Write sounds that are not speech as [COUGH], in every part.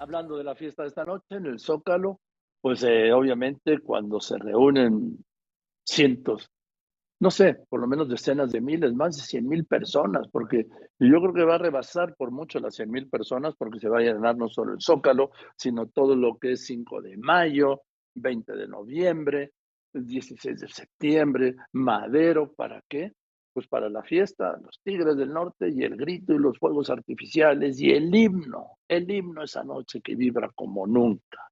hablando de la fiesta de esta noche en el Zócalo, pues eh, obviamente cuando se reúnen cientos, no sé, por lo menos decenas de miles, más de cien mil personas, porque yo creo que va a rebasar por mucho las cien mil personas, porque se va a llenar no solo el Zócalo, sino todo lo que es 5 de mayo, 20 de noviembre, 16 de septiembre, Madero, ¿para qué? Pues para la fiesta, los Tigres del Norte y el grito y los fuegos artificiales y el himno, el himno esa noche que vibra como nunca.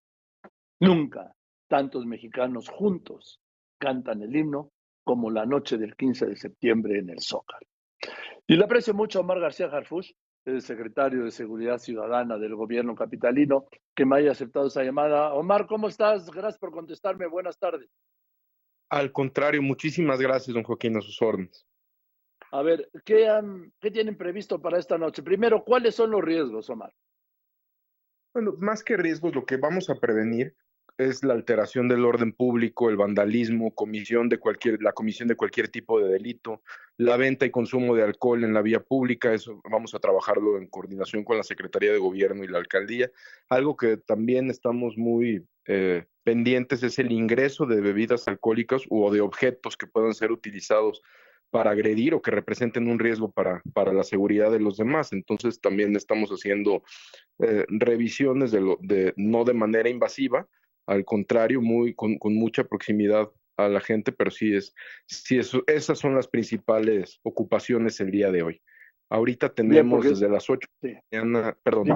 Nunca tantos mexicanos juntos cantan el himno como la noche del 15 de septiembre en el Zócalo. Y le aprecio mucho a Omar García Harfush, el secretario de Seguridad Ciudadana del gobierno capitalino, que me haya aceptado esa llamada. Omar, ¿cómo estás? Gracias por contestarme. Buenas tardes. Al contrario, muchísimas gracias, don Joaquín, a sus órdenes. A ver, ¿qué, ¿qué tienen previsto para esta noche? Primero, ¿cuáles son los riesgos, Omar? Bueno, más que riesgos, lo que vamos a prevenir es la alteración del orden público, el vandalismo, comisión de cualquier, la comisión de cualquier tipo de delito, la venta y consumo de alcohol en la vía pública, eso vamos a trabajarlo en coordinación con la Secretaría de Gobierno y la Alcaldía. Algo que también estamos muy eh, pendientes es el ingreso de bebidas alcohólicas o de objetos que puedan ser utilizados para agredir o que representen un riesgo para, para la seguridad de los demás. Entonces también estamos haciendo eh, revisiones de, lo, de no de manera invasiva, al contrario, muy, con, mucha proximidad a la gente, pero sí es, sí eso, esas son las principales ocupaciones el día de hoy. Ahorita tenemos desde las 8 de la mañana, perdón.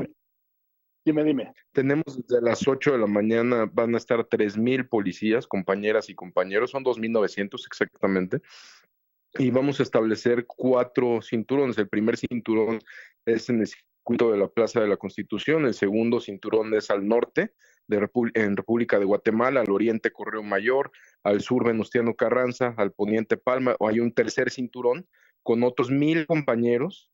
Dime. dime, Tenemos desde las 8 de la mañana, van a estar 3.000 policías, compañeras y compañeros, son 2.900 exactamente, y vamos a establecer cuatro cinturones. El primer cinturón es en el circuito de la Plaza de la Constitución, el segundo cinturón es al norte, en República de Guatemala, al oriente Correo Mayor, al sur Venustiano Carranza, al poniente Palma, o hay un tercer cinturón con otros mil compañeros,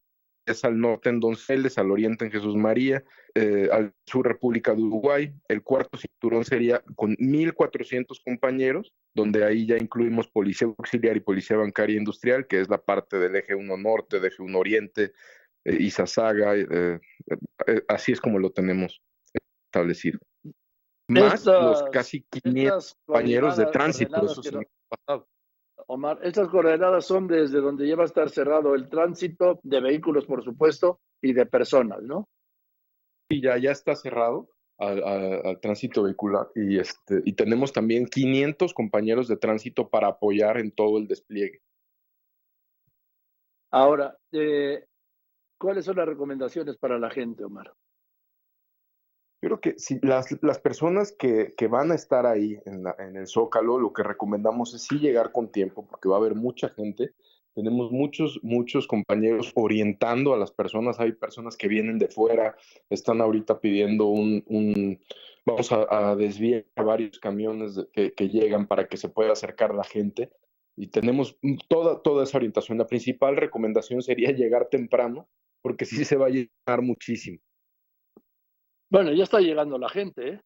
es al norte en Donceles, al oriente en Jesús María, eh, al sur República de Uruguay, el cuarto cinturón sería con 1.400 compañeros, donde ahí ya incluimos policía auxiliar y policía bancaria industrial, que es la parte del eje 1 norte, del eje 1 oriente, eh, Izazaga, eh, eh, así es como lo tenemos establecido. Más los casi 500 compañeros de tránsito. Omar, estas coordenadas son desde donde lleva a estar cerrado el tránsito de vehículos, por supuesto, y de personas, ¿no? Sí, ya, ya está cerrado al, tránsito vehicular y, este, y tenemos también 500 compañeros de tránsito para apoyar en todo el despliegue. Ahora, eh, ¿cuáles son las recomendaciones para la gente, Omar? Yo creo que si las, las personas que, que, van a estar ahí en, en, el Zócalo, lo que recomendamos es sí llegar con tiempo, porque va a haber mucha gente. Tenemos muchos, muchos compañeros orientando a las personas. Hay personas que vienen de fuera, están ahorita pidiendo un, un vamos a, a, desviar varios camiones que, que, llegan para que se pueda acercar la gente. Y tenemos toda, toda esa orientación. La principal recomendación sería [LAUGHS] llegar temprano, porque sí se va a llenar muchísimo. Bueno, ya está llegando la gente, ¿eh?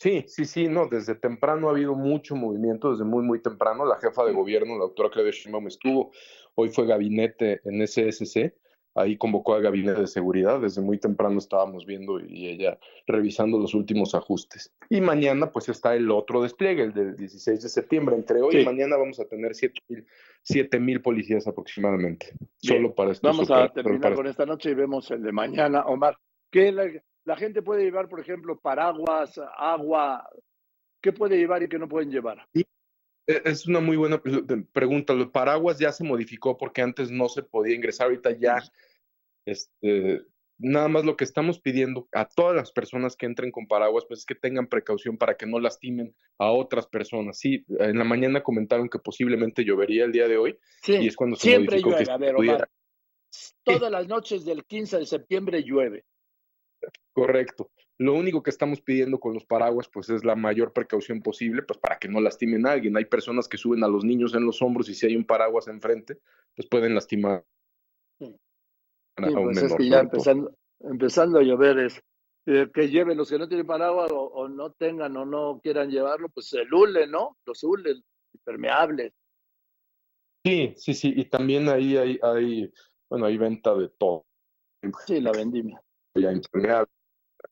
Sí, sí, sí, no, desde temprano ha habido mucho movimiento, desde muy, muy temprano. La jefa de gobierno, la doctora Claudia Sheinbaum, estuvo, hoy fue gabinete en SSC, ahí convocó al gabinete de seguridad, desde muy temprano estábamos viendo y ella revisando los últimos ajustes. Y mañana pues está el otro despliegue, el del 16 de septiembre. Entre hoy y mañana vamos a tener 7 mil policías aproximadamente, solo para esto. Vamos a terminar con esta noche y vemos el de mañana. Omar, que la, gente puede llevar, por ejemplo, paraguas, agua. ¿Qué puede llevar y qué no pueden llevar? E, es una muy buena pregunta. Los paraguas ya se modificó porque antes no se podía ingresar, ahorita ya. Este, nada más lo que estamos pidiendo a todas las personas que entren con paraguas, pues es que tengan precaución para que no lastimen a otras personas. Sí, en la mañana comentaron que posiblemente llovería el día de hoy sí, y es cuando se siempre llueve. a ver, Omar, todas las noches del 15 de septiembre llueve. Correcto. Lo único que estamos pidiendo con los paraguas, pues es la mayor precaución posible, pues para que no lastimen a alguien. Hay personas que suben a los niños en los hombros y si hay un paraguas enfrente, pues pueden lastimar. Sí. Pues es que ya empezando, empezando a llover es eh, que lleven los que no tienen paraguas o, no tengan o no quieran llevarlo, pues el hule, ¿no? Los hules impermeables. Sí, sí, sí. Y también ahí hay, hay bueno, hay venta de todo. Sí, la vendimia ya impermeable,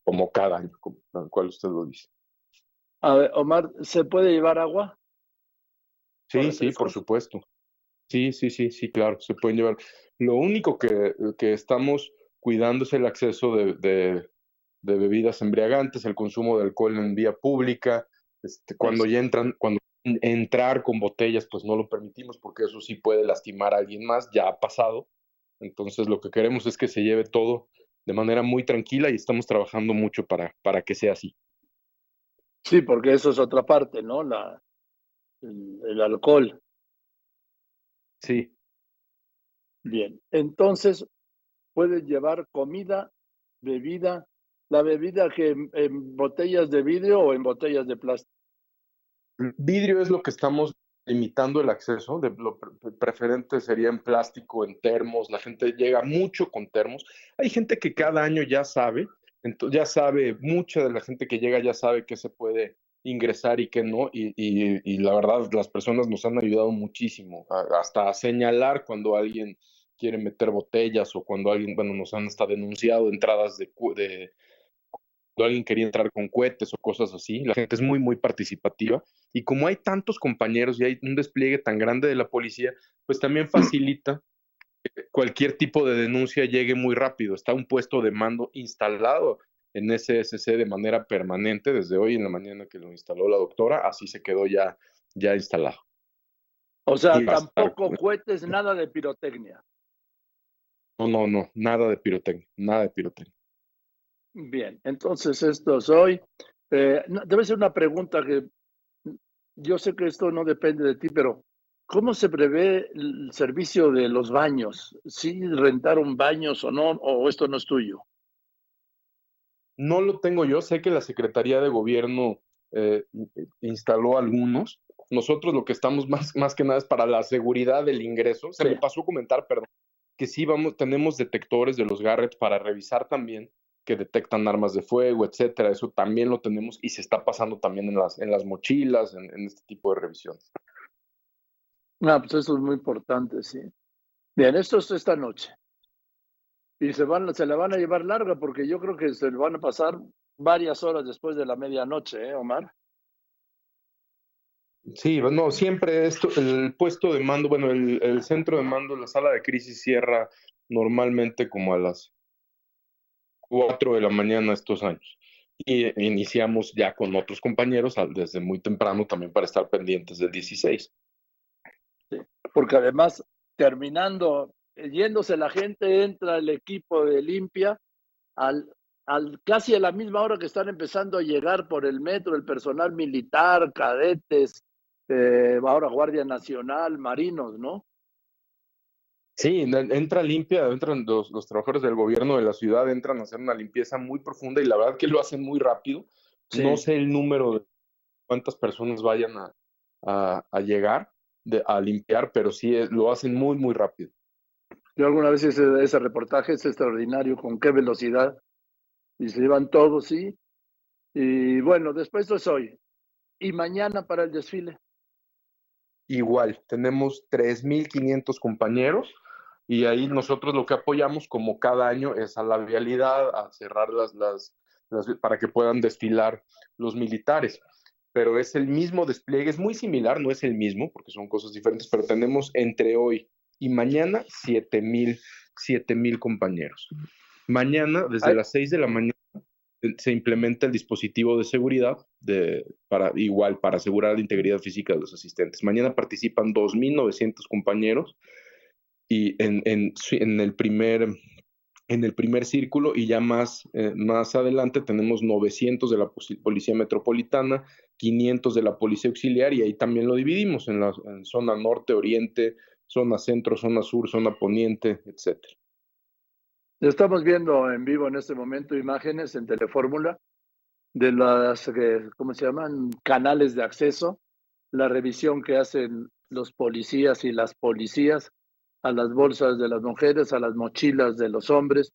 como cada año, como, tal cual usted lo dice. A ver, Omar, ¿se puede llevar agua? Sí, sí, por supuesto. Sí, sí, sí, sí, claro, se pueden llevar. Lo único que, que estamos cuidando es el acceso de, de, bebidas embriagantes, el consumo de alcohol en vía pública. Este, cuando ya entran, cuando entrar con botellas, pues no lo permitimos porque eso sí puede lastimar a alguien más, ya ha pasado. Entonces lo que queremos es que se lleve todo de manera muy tranquila y estamos trabajando mucho para, para que sea así. Sí, porque eso es otra parte, ¿no? La, el, alcohol. Sí. Bien, entonces puedes llevar comida, bebida, la bebida que en, botellas de vidrio o en botellas de plástico. Vidrio es lo que estamos limitando el acceso, de lo preferente sería en plástico, en termos, la gente llega mucho con termos. Hay gente que cada año ya sabe ya sabe, mucha de la gente que llega ya sabe que se puede ingresar y que no, y, y, la verdad las personas nos han ayudado muchísimo, hasta a señalar cuando alguien quiere meter botellas o cuando alguien, bueno, nos han hasta denunciado entradas de, de alguien quería entrar con cohetes o cosas así. La gente es muy, muy participativa. Y como hay tantos compañeros y hay un despliegue tan grande de la policía, pues también facilita cualquier tipo de denuncia llegue muy rápido. Está un puesto de mando instalado en SSC de manera permanente desde hoy en la mañana que lo instaló la doctora, así se quedó ya, ya instalado. O sea, tampoco cohetes, nada de pirotecnia. No, no, no, nada de pirotecnia, nada de pirotecnia. Bien, entonces esto es hoy. Eh, debe ser una pregunta que yo sé que esto no depende de ti, pero ¿Cómo se prevé el servicio de los baños? ¿Sí rentaron baños o no? ¿O esto no es tuyo? No lo tengo yo. Sé que la Secretaría de Gobierno eh, instaló algunos. Nosotros lo que estamos más, más que nada es para la seguridad del ingreso. Se me pasó a comentar, perdón, que sí vamos, tenemos detectores de los Garrett para revisar también que detectan armas de fuego, etcétera. Eso también lo tenemos y se está pasando también en las, en las mochilas, en, en este tipo de revisiones. Ah, pues eso es muy importante, sí. Bien, esto es esta noche. Y se, van, se la van a llevar larga porque yo creo que se le van a pasar varias horas después de la medianoche, ¿eh, Omar? Sí, bueno, siempre esto, el puesto de mando, bueno, el, el centro de mando, la sala de crisis cierra normalmente como a las 4 de la mañana estos años. Y iniciamos ya con otros compañeros desde muy temprano también para estar pendientes del 16 porque además terminando, yéndose la gente, entra el equipo de limpia al, al casi a la misma hora que están empezando a llegar por el metro el personal militar, cadetes, eh, ahora Guardia Nacional, marinos, ¿no? Sí, entra limpia, entran los, los, trabajadores del gobierno de la ciudad, entran a hacer una limpieza muy profunda y la verdad que lo hacen muy rápido. No sé el número de cuántas personas vayan a, a llegar, a limpiar, pero sí eh, lo hacen muy, muy rápido. Yo alguna vez hice ese reportaje, es extraordinario, con qué velocidad. Y se llevan todos, sí. Y bueno, después es hoy. ¿Y mañana para el desfile? Igual, tenemos 3.500 compañeros y ahí nosotros lo que apoyamos como cada año es a la vialidad, a cerrar las, las para que puedan desfilar los militares pero es el mismo despliegue, es muy similar, no es el mismo, porque son cosas diferentes, pero tenemos entre hoy y mañana 7 mil compañeros. Mañana, desde las 6 de la mañana, se implementa el dispositivo de seguridad de, para, igual para asegurar la integridad física de los asistentes. Mañana participan 2.900 compañeros y en, en, en, el primer en el primer círculo y ya más, eh, más adelante tenemos 900 de la Policía Metropolitana, 500 de la Policía Auxiliar y ahí también lo dividimos en la zona norte, oriente, zona centro, zona sur, zona poniente, etcétera. Estamos viendo en vivo en este momento imágenes en Telefórmula de las, eh, ¿cómo se llaman? Canales de acceso, la revisión que hacen los policías y las policías a las bolsas de las mujeres, a las mochilas de los hombres,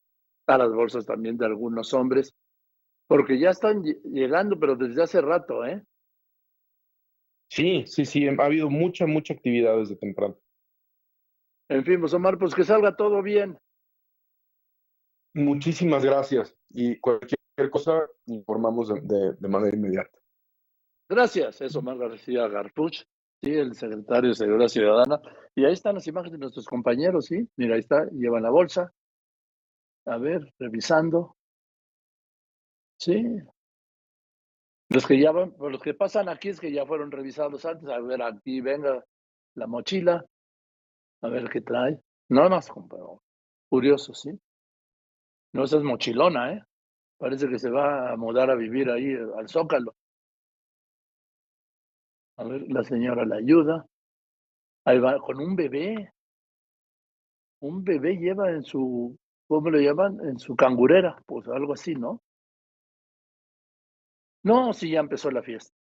a las bolsas también de algunos hombres, porque ya están llegando, pero desde hace rato, ¿eh? Sí, sí, sí, ha habido mucha, mucha actividad desde temprano. En fin, pues Omar, pues que salga todo bien. Muchísimas gracias y cualquier cosa informamos de, de, manera inmediata. Gracias, eso más García Garpuch, sí, el secretario de Seguridad Ciudadana. Y ahí están las imágenes de nuestros compañeros, sí. Mira, ahí está, llevan la bolsa. A ver, revisando. Sí. Los que ya van, los que pasan aquí es que ya fueron revisados antes. A ver, aquí venga la mochila. A ver qué trae. No más, curioso, sí. No, esa es mochilona, ¿eh? Parece que se va a mudar a vivir ahí al Zócalo. A ver, la señora la ayuda. Ahí va con un bebé. Un bebé lleva en su, ¿cómo lo llaman? En su cangurera, pues algo así, ¿no? No, sí, ya empezó la fiesta.